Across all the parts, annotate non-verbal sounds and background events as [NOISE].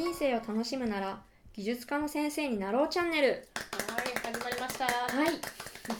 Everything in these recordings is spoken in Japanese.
人生を楽しむなら技術家の先生になろうチャンネル。はい始まりました。はい。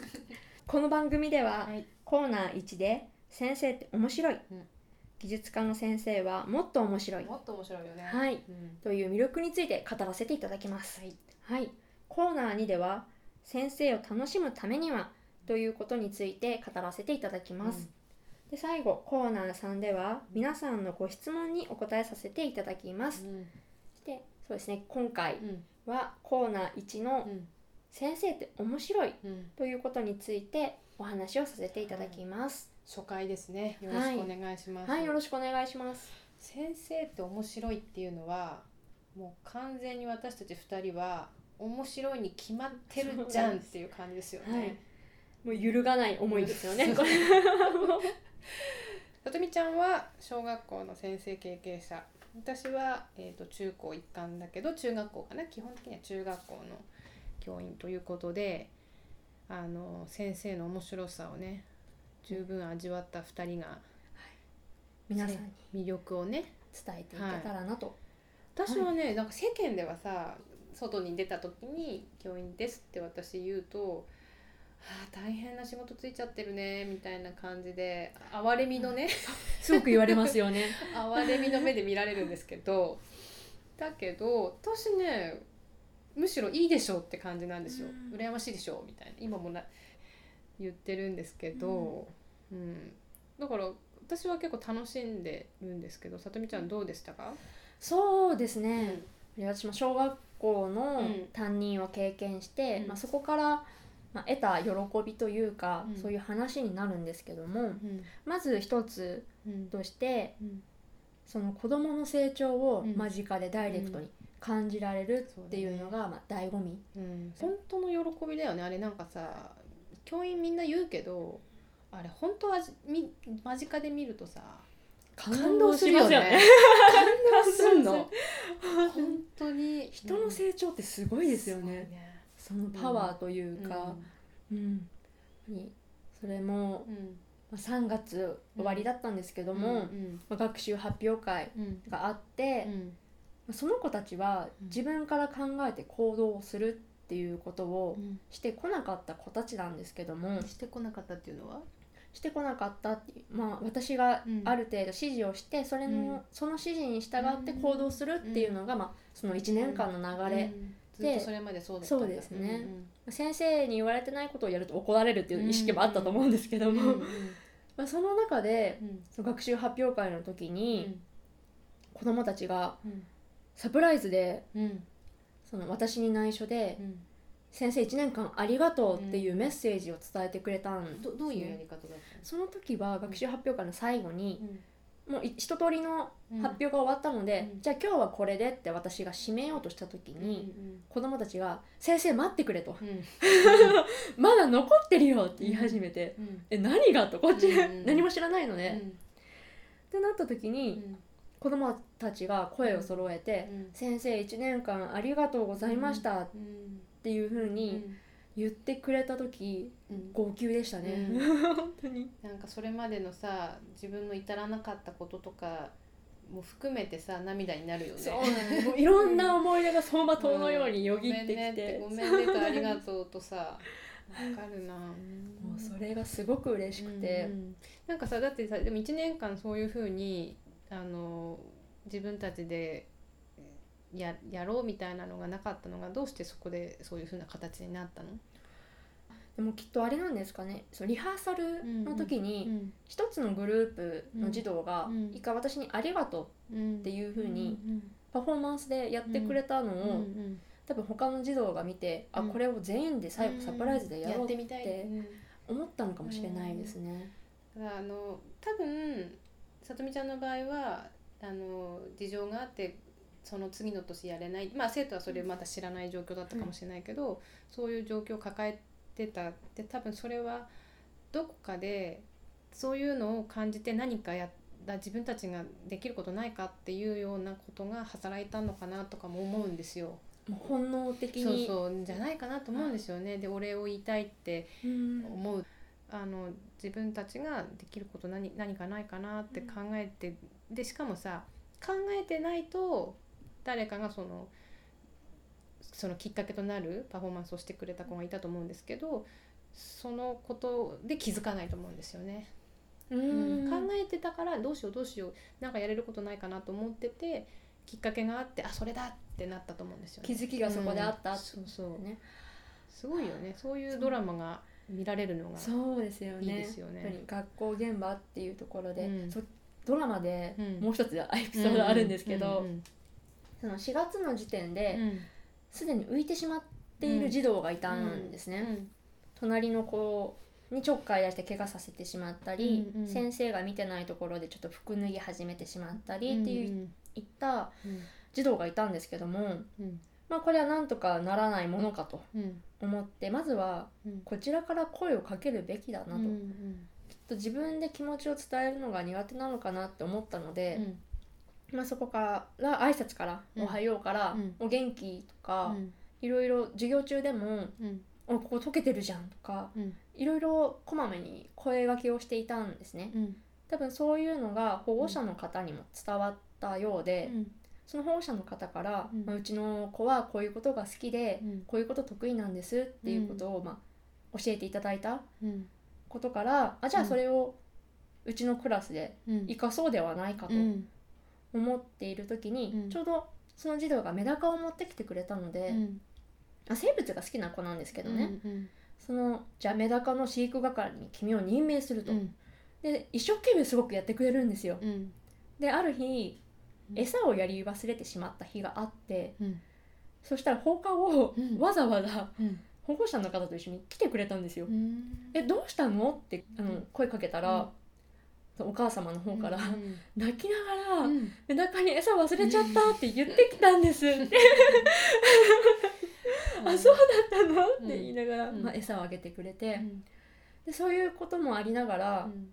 [LAUGHS] この番組では、はい。コーナー1で「先生って面白い」うん。技術家の先生はもっと面白い」もっと面白いよね。はい。うん。という魅力について語らせていただきます。はい。はい、コーナー2では「先生を楽しむためには」ということについて語らせていただきます。で最後コーナー3では皆さんのご質問にお答えさせていただきます。うんでそうですね。今回うん。はコーナー1のうん「先生って面白いうん」ということについてお話をさせていただきます。初回ですね。よろしくお願いします。はい、よろしくお願いします。先生って面白いっていうのはもう完全に私たち二人は面白いに決まってるじゃんっていう感じですよね、はい。もう揺るがない思いですよね。さ [LAUGHS] とみちゃんは小学校の先生経験者私は、えー、と中高一貫だけど中学校かな。基本的には中学校の教員ということであの先生の面白さをね十分味わった2人が皆さんに魅力をね伝えていけたらなと。私はね、なんか世間ではさ外に出た時に「教員です」って私言うと「あー大変な仕事ついちゃってるね」みたいな感じで哀れみのね。すごく言われますよね。[LAUGHS] 哀れみの目で見られるんですけどだけど私ねむしろいいでしょうって感じなんですよ、うん。羨ましいでしょうみたいな。今もな言ってるんですけど、うん。だから私は結構楽しんでるんですけどさとみちゃんどうでしたか、そうですね。私も小学校のうん。担任を経験して、うん。まあ、そこから、まあ、得た喜びというか、うん。そういう話になるんですけどもうん。まず一つうん。としてうん。その子どもの成長をうん。間近でダイレクトに感じられるっていうのが、まあ、醍醐味。うん、本当の喜びだよね。あれなんかさ教員みんな言うけどあれ本当はじみ間近で見るとさ感動するよね。感動すん [LAUGHS] の。本当に。人の成長ってすごいですよね。すそのパワーというか、うん。にそれも、うん。まあ、3月終わりだったんですけども、うんまあ、学習発表会うん。があって、まうん。あその子たちはうん。自分から考えて行動をするっていうことをうん。してこなかった子たちなんですけども、してこなかったっていうのは？してこなかったってまあ私がうん。ある程度指示をしてそれの、うん。その指示に従って行動するっていうのが、まあ、その1年間の流れ、うんずっとそれまでそうだったそうですね。先生に言われてないことをやると怒られるっていう意識もあったと思うんですけども、うんうん [LAUGHS] まあ、その中でうん。その学習発表会の時に、子どもたちがうん。サプライズでうん。その私に内緒でうん「先生1年間ありがとう」っていうメッセージを伝えてくれたんです、ね。どどういうやり方だったの？その時は学習発表会の最後にうんもうい一通りのうん発表が終わったので、うん。じゃあ今日はこれでって私が締めようとした時うんに、子供たちが「先生待ってくれ」と。うん。うん「まだ残ってるよ」って言い始めて「うん。え何が?」とこっち、うん何も知らないので、うん。ってなった時に、子供たちが声を揃えてうん「先生1年間ありがとうございました」っうん。ていう風に言ってくれた時うん。号泣でしたね、う本当に。なんかそれまでのさ自分の至らなかったこととかも含めてさ涙になるよね。そういろんな思い出が走馬灯のようによぎってきて、ごめんねってごめんねとありがとうとさわかるな。もうそれがすごく嬉しくて、うんうんなんかさだってさでも1年間そういうふうにあの自分たちでややろうみたいなのがなかったのがどうしてそこでそういうふうな形になったの、でもきっとあれなんですかね。そのリハーサルの時にん一つのグループの児童がうん一回私に「ありがとう」うん、っていう風にうんパフォーマンスでやってくれたのうんを、うん。多分他の児童が見て、うん。あこれを全員で最後サプライズでやろうって思ったのかもしれないですね。あの多分さとみちゃんの場合はあの事情があってその次の年やれない。まあ生徒はそれまだ知らない状況だったかもしれないけど、そういう状況を抱えてた。って多分それはどこかでそういうのを感じて何かやだ自分たちができることないかっていうようなことが働いたのかなとかも思うんですよ。本能的そうにそう。じゃないかなと思うんですよね。でお礼を言いたいってうん。思う。あの自分たちができること何何かないかなって考えて、でしかもさ考えてないと誰かがそのそのきっかけとなるパフォーマンスをしてくれた子がいたと思うんですけどそのことで気づかないと思うんですよね。ううん。ん。考えてたからどうしようどうしようなんかやれることないかなと思っててきっかけがあってあそれだってなったと思うんですよね。気づきがそこであった。うん。そうそう。ね。すごいよね。そういうドラマが見られるのがそうですよね。いいですよね。学校現場っていうところで、うん。そドラマでうん。もう一つエピソードあるんですけど、うんうんその4月の時点うでん。すでに浮いてしまっている児童がいたんですね、うん。隣の子にちょっかい出して怪我させてしまったり、うんうん。先生が見てないところでちょっと服脱ぎ始めてしまったりっていう、うんいったうん。児童がいたんですけども、うん。まあ、これはなんとかならないものかとうん。思ってまずはうん。こちらから声をかけるべきだなと、うんきっと自分で気持ちを伝えるのが苦手なのかなって思ったので、まあ、そこから挨拶から「うん。おはよう」からうん「お元気」とか、うん。いろいろ授業中でもうん「おここ溶けてるじゃん」とかうん。いろいろこまめに声掛けをしていたんですね。うん。多分そういうのが保護者の方にも伝わったようで、うん。その保護者の方から、うん。まあ、うちの子はこういうことが好きで、うん。こういうこと得意なんですっていうことを、まあ、教えていただいたうん。ことからあじゃあうん。それをうちのクラスでうん。生かそうではないかと。うん思っている時に、うん。ちょうどその児童がメダカを持ってきてくれたので、うん。あ生物が好きな子なんですけどね、うんそのじゃあメダカの飼育係に君を任命すると、うん。で一生懸命すごくやってくれるんですよ。うん。である日うん。餌をやり忘れてしまった日があってうん。そしたら放課後、うん。わざわざうん。保護者の方と一緒に来てくれたんですよ、うんえどうしたの？ってあのうん。声かけたら、うんお母様の方から、うん泣きながら、うんメダカに餌忘れちゃったって言ってきたんです。って、あそうだったの、うん。って言いながら、うん。まあ、餌をあげてくれて、うん。でそういうこともありながら、うん。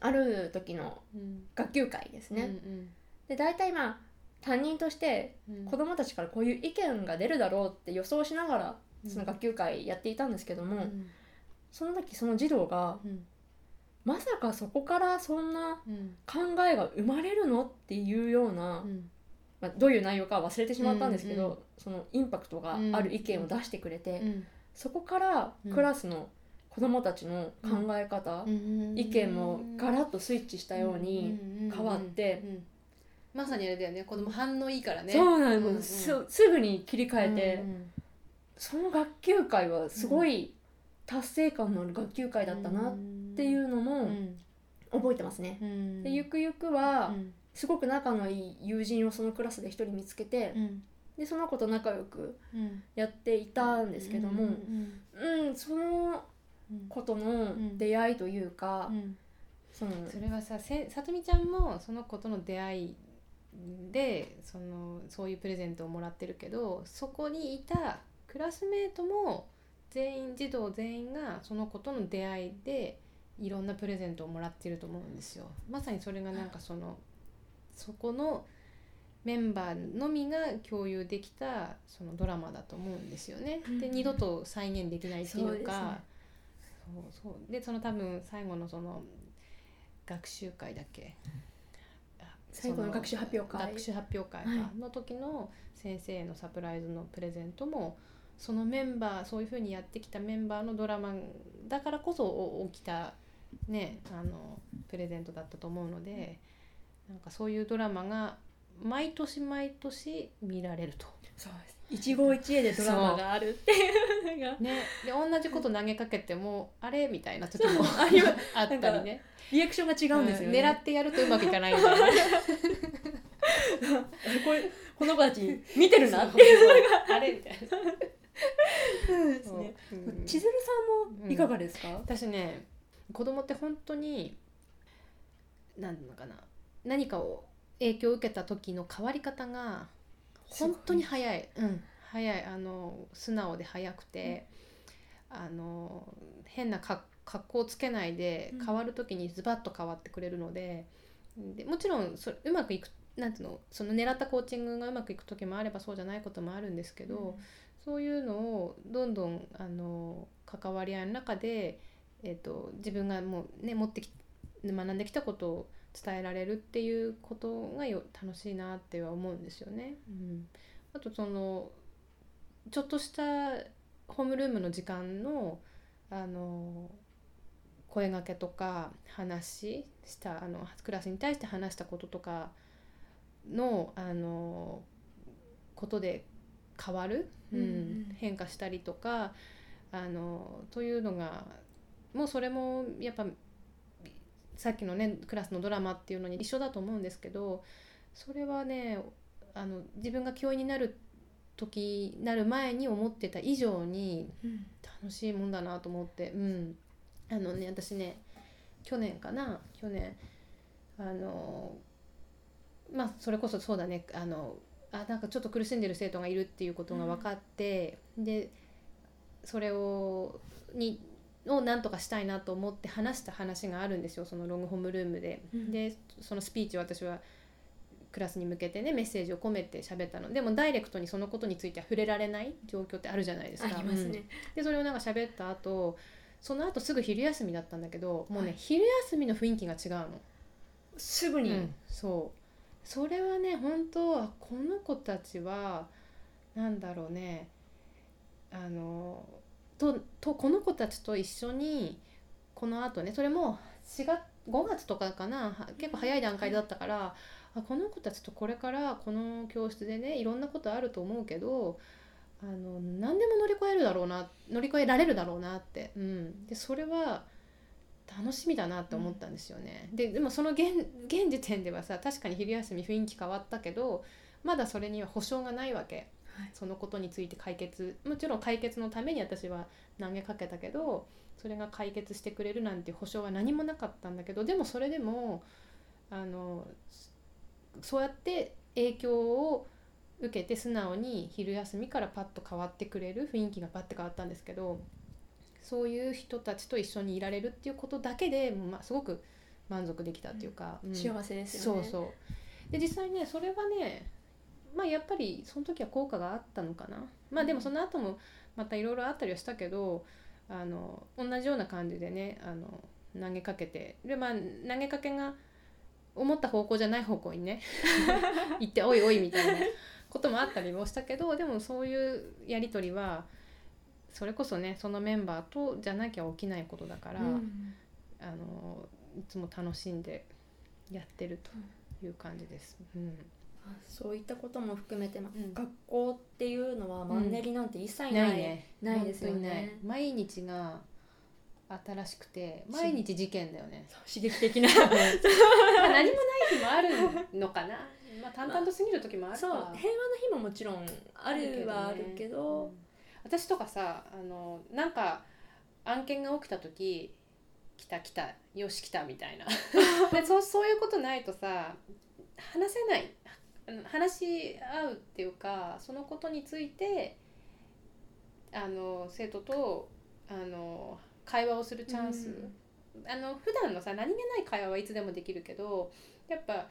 ある時のうん。学級会ですね、うんで大体まあ担任としてうん。子どもたちからこういう意見が出るだろうって予想しながらうん。その学級会やっていたんですけども、うん。その時その児童がうんまさかそこからそんなうん。考えが生まれるのっていうような、うん。まあ、どういう内容かは忘れてしまったんですけど、うんうんそのインパクトがある意見を出してくれて、うん。そこからうんクラスの子どもたちの考え方、うん。意見もガラッとスイッチしたように変わって、うん。うんまさにあれだよね。子供反応いいからね。そうなんです、うんうんすすぐに切り替えて、うん。その学級会はすごい達成感のある学級会だったなっていうのうもん。覚えてますね。うん。でゆくゆくはうん。すごく仲のいい友人をそのクラスで一人見つけてうん。でその子と仲良くうん。やっていたんですけども、うんうん、そのうん。子との出会いというか、うん。そのそれはさせさとみちゃんもその子との出会いでそのそういうプレゼントをもらってるけどそこにいたクラスメートも全員児童全員がその子との出会いでいろんなプレゼントをもらってると思うんですよ。まさにそれがなんかそのそこのメンバーのみが共有できたそのドラマだと思うんですよね。でうん。二度と再現できないっていうかそうそうでその多分最後のその学習会だっけ？あ最後の学習発表会。学習発表会の時の先生へのサプライズのプレゼントもそのメンバーそういうふうにやってきたメンバーのドラマだからこそ起きたねあのプレゼントだったと思うのでなんかそういうドラマが毎年毎年見られると。そうです。一期一会でドラマがあるっていうのが。ね、で同じこと投げかけてもあれみたいな時もあったりね。リアクションが違うんですよね、うん狙ってやるとうまくいかないみたいな。[LAUGHS] これこの子たち見てるなってそうそうあれみたいな。そうですね。うん。千鶴さんもいかがですか、私ね子供って本当に何ていうのかな何かを影響を受けた時の変わり方が本当に早い、うん、早い。あの素直で早くて、あの変なか格好をつけないでうん。変わる時にズバッと変わってくれるので,、でもちろんそれうまくいくなんていうのその狙ったコーチングがうまくいく時もあればそうじゃないこともあるんですけど、そういうのをどんどんあの関わり合いの中で、えー、と自分がもうね持ってき学んできたことを伝えられるっていうことがよ楽しいなっては思うんですよね。うん、あとそのちょっとしたホームルームの時間のあの声掛けとか話したあのクラスに対して話したこととかのあのことで変わる、うんうん。うん。変化したりとかあのというのがもうそれもやっぱさっきのねクラスのドラマっていうのに一緒だと思うんですけどそれはねあの自分が教員になる時なる前に思ってた以上にうん楽しいもんだなと思ってうん。あのね私ね去年かな去年あのまあそれこそそうだねあのあなんかちょっと苦しんでる生徒がいるっていうことが分かって、でそれをにをなんとかしたいなと思って話した話があるんですよそのロングホームルームで。うん。でそのスピーチを私はクラスに向けてねメッセージを込めて喋ったの。でもダイレクトにそのことについては触れられない状況ってあるじゃないですか。ありますね。でそれをなんか喋った後その後すぐ昼休みだったんだけどもうね、はい昼休みの雰囲気が違うの、すぐに、うんそう。それはね本当あこの子たちはなんだろうねあのととこの子たちと一緒にこの後ねそれも4月5月とかかなは結構早い段階だったから、あこの子たちとこれからこの教室でねいろんなことあると思うけどあの何でも乗り越えるだろうな乗り越えられるだろうなって、うん、でそれは楽しみだなって思ったんですよね。ででもその現現時点ではさ確かに昼休み雰囲気変わったけどまだそれには保証がないわけ。はい。そのことについて解決もちろん解決のために私は投げかけたけどそれが解決してくれるなんて保証は何もなかったんだけどでもそれでもあのそうやって影響を受けて素直に昼休みからパッと変わってくれる雰囲気がパッて変わったんですけどそういう人たちと一緒にいられるっていうことだけで、まあ、すごく満足できたっていうか、うん。幸せですよね。そうそう。で実際ねそれはねまあやっぱりその時は効果があったのかな。まあでもその後もまたいろいろあったりはしたけどあの同じような感じでねあの投げかけて。でまあ投げかけが思った方向じゃない方向にね [LAUGHS] 行って「おいおい」みたいなこともあったりもしたけどでもそういうやり取りはそれこそねそのメンバーとじゃなきゃ起きないことだから、うん。あのいつも楽しんでやってるという感じです。うん、あそういったことも含めて、まうん学校っていうのはマンネリなんて一切ない,、ね。ないですよ本当にないね。毎日が新しくて毎日事件だよね。刺激的な [LAUGHS] まあ何もない日もあるのかな。まあ淡々と過ぎる時もあるか。そう平和な日ももちろんあるはあるけどうん私とかさあのなんか案件が起きた時来た来たよし来たみたいな [LAUGHS] でそうそういうことないとさ話せない話し合うっていうかそのことについてあの生徒とあの会話をするチャンス、あの普段のさ何気ない会話はいつでもできるけどやっぱ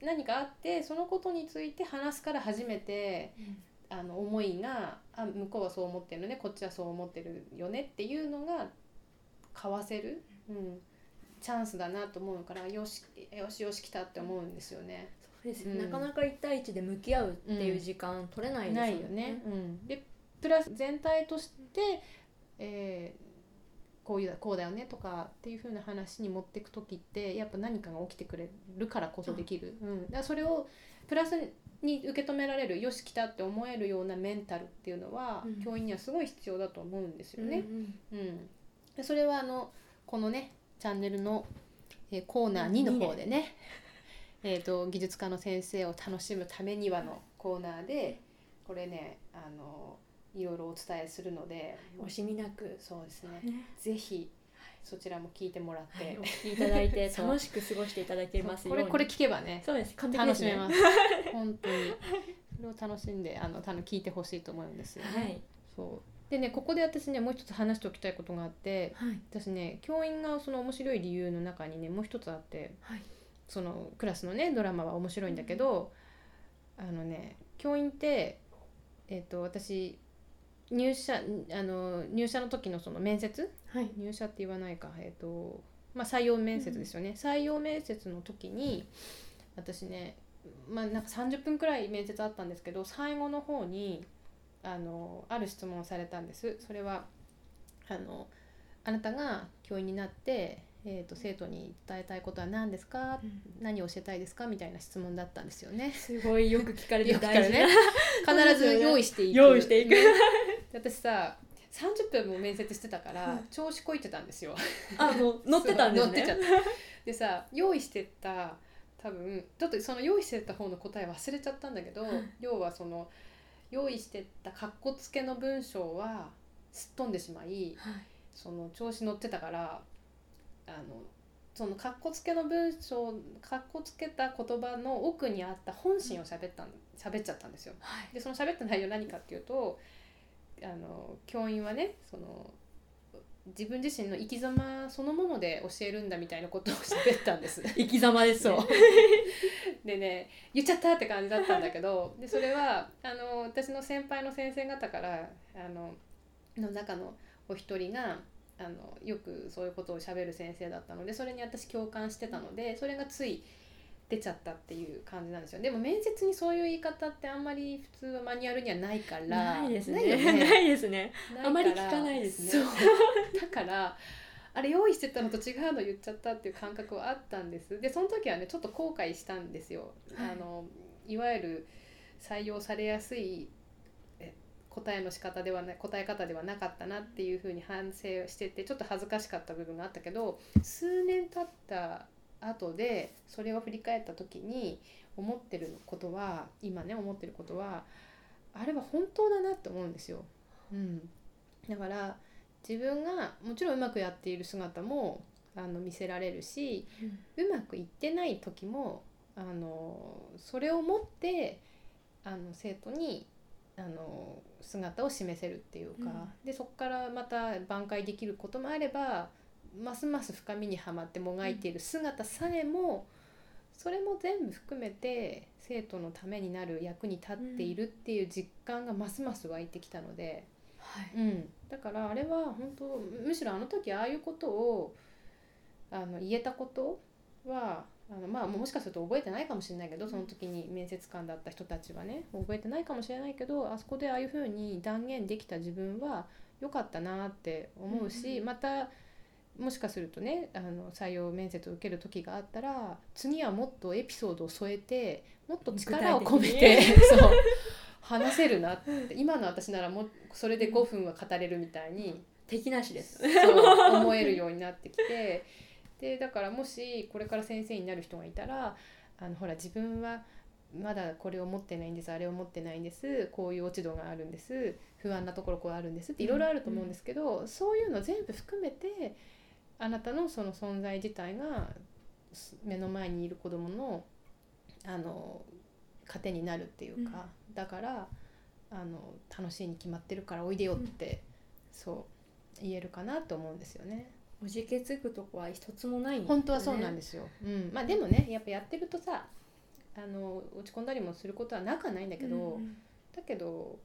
何かあってそのことについて話すから初めてあの思いがあ向こうはそう思ってるのねこっちはそう思ってるよねっていうのが交わせる、うん、チャンスだなと思うからよしよしよし来たって思うんですよね。ですうん。なかなか一対一で向き合うっていう時間取れないですよね。うん、でプラス全体として、えーこういうだこうだよねとかっていう風な話に持っていく時ってやっぱ何かが起きてくれるからこそできる、うん、だそれをプラスに受け止められるよし来たって思えるようなメンタルっていうのは、うん。教員にはすごい必要だと思うんですよね。うんうんうん、でそれはあのこのねチャンネルの、えーコーナー2の方でねえー、と技術科の先生を楽しむためにはのコーナーでこれねあのいろいろお伝えするので惜しみなく、そうですね。ね。ぜひそちらも聞いてもらって、はい、お聞きいただいて [LAUGHS] 楽しく過ごしていただけますように。これこれ聞けばね。そうです。完璧ですね。楽しめます。[LAUGHS] 本当に。それを楽しんであの多分聞いてほしいと思うんですよね。はい。そう。でねここで私ねもう一つ話しておきたいことがあってはい。私ね教員がその面白い理由の中にねもう一つあってはいそのクラスのねドラマは面白いんだけど、あのね教員ってえっ、と私入社あの入社の時のその面接？はい。入社って言わないか。えっ、とまあ、採用面接ですよね、採用面接の時に私ねまあなんか30分くらい面接あったんですけど最後の方にあのある質問をされたんです。それはあのあなたが教員になって、えー、と生徒に伝えたいことは何ですか、何を教えたいですか？みたいな質問だったんですよね。すごいよく聞かれて大事な。ね必ず用意していく。用意していく。[LAUGHS] 私さ30分も面接してたから調子こいてたんですよ。あもう [LAUGHS] 乗ってたんですね。乗ってちゃった。でさ用意してた多分ちょっとその用意してた方の答え忘れちゃったんだけど、はい。要はその用意してたかっこつけの文章はすっ飛んでしまいはい。その調子乗ってたからあのそのかっこつけの文章かっこつけた言葉の奥にあった本心を喋ったん喋っちゃったんですよ。はいでその喋った内容何かっていうとあの教員はねその自分自身の生き様そのもので教えるんだみたいなことを喋ったんです。[LAUGHS] 生き様ですねそう [LAUGHS] でね言っちゃったって感じだったんだけどでそれはあの私の先輩の先生方からあのの中のお一人があのよくそういうことをしゃべる先生だったのでそれに私共感してたのでそれがつい出ちゃったっていう感じなんですよ。でも面接にそういう言い方ってあんまり普通はマニュアルにはないからないですね。ない [LAUGHS] ですね。あまり聞かないですね。だからあれ用意してたのと違うの言っちゃったっていう感覚はあったんです。でその時はねちょっと後悔したんですよ、はい。あのいわゆる採用されやすいえ答えの仕方ではない答え方ではなかったなっていうふうに反省しててちょっと恥ずかしかった部分があったけど数年経った後でそれを振り返った時に思ってることは今ね思ってることはあれは本当だなって思うんですよ。うん、だから自分がもちろんうまくやっている姿もあの見せられるしうまくいってない時もあのそれを持ってあの生徒にあの姿を示せるっていうか、でそこからまた挽回できることもあればますます深みにはまってもがいている姿さえも、それも全部含めて生徒のためになる役に立っているっていう実感がますます湧いてきたので。はい。うん、だからあれは本当むしろあの時ああいうことをあの言えたことはあのまあもしかすると覚えてないかもしれないけどその時に面接官だった人たちはね覚えてないかもしれないけどあそこでああいうふうに断言できた自分は良かったなって思うし、うんまたもしかするとねあの採用面接を受ける時があったら次はもっとエピソードを添えてもっと力を込め具て [LAUGHS] そう話せるなって今の私ならもうそれで5分は語れるみたいに、敵なしです。そう思えるようになってきてでだからもしこれから先生になる人がいたらあのほら自分はまだこれを持ってないんですあれを持ってないんですこういう落ち度があるんです不安なところこうあるんですっていろいろあると思うんですけど、そういうの全部含めてあなたのその存在自体がす目の前にいる子供のあの糧になるっていうか、だからあの楽しいに決まってるからおいでよって、そう言えるかなと思うんですよね。おじけつくとこは一つもないね。本当はそうなんですよ。うん、まあでもねやっぱやってるとさあの落ち込んだりもすることはなくはないんだけど、うんうん。だけど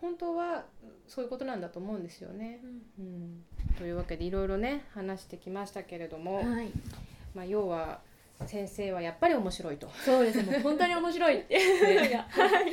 本当はそういうことなんだと思うんですよね。うん、というわけでいろいろね話してきましたけれども、はい。まあ、要は先生はやっぱり面白いと。そうですね。もう本当に面白い。っ [LAUGHS] ていうのがはい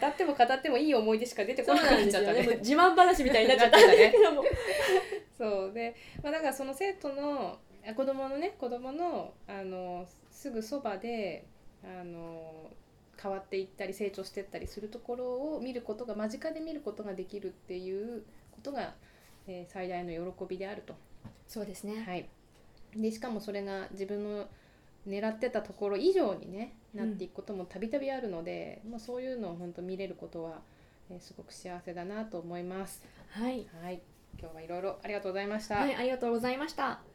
語っても語ってもいい思い出しか出てこなくなっちゃった。ね。自慢話みたいになっちゃったんなっちゃったねですけども [LAUGHS] そう。で、まあ、だからその生徒のあ子供のね子供のあのすぐそばであの変わっていったり成長していったりするところを見ることが間近で見ることができるっていうことが、えー最大の喜びであると。そうですね。はい、でしかもそれが自分の狙ってたところ以上にねなっていくこともたびたびあるので、まあ、そういうのを本当見れることは、えーすごく幸せだなと思います。はい。はい、今日はいろいろありがとうございました。はいありがとうございました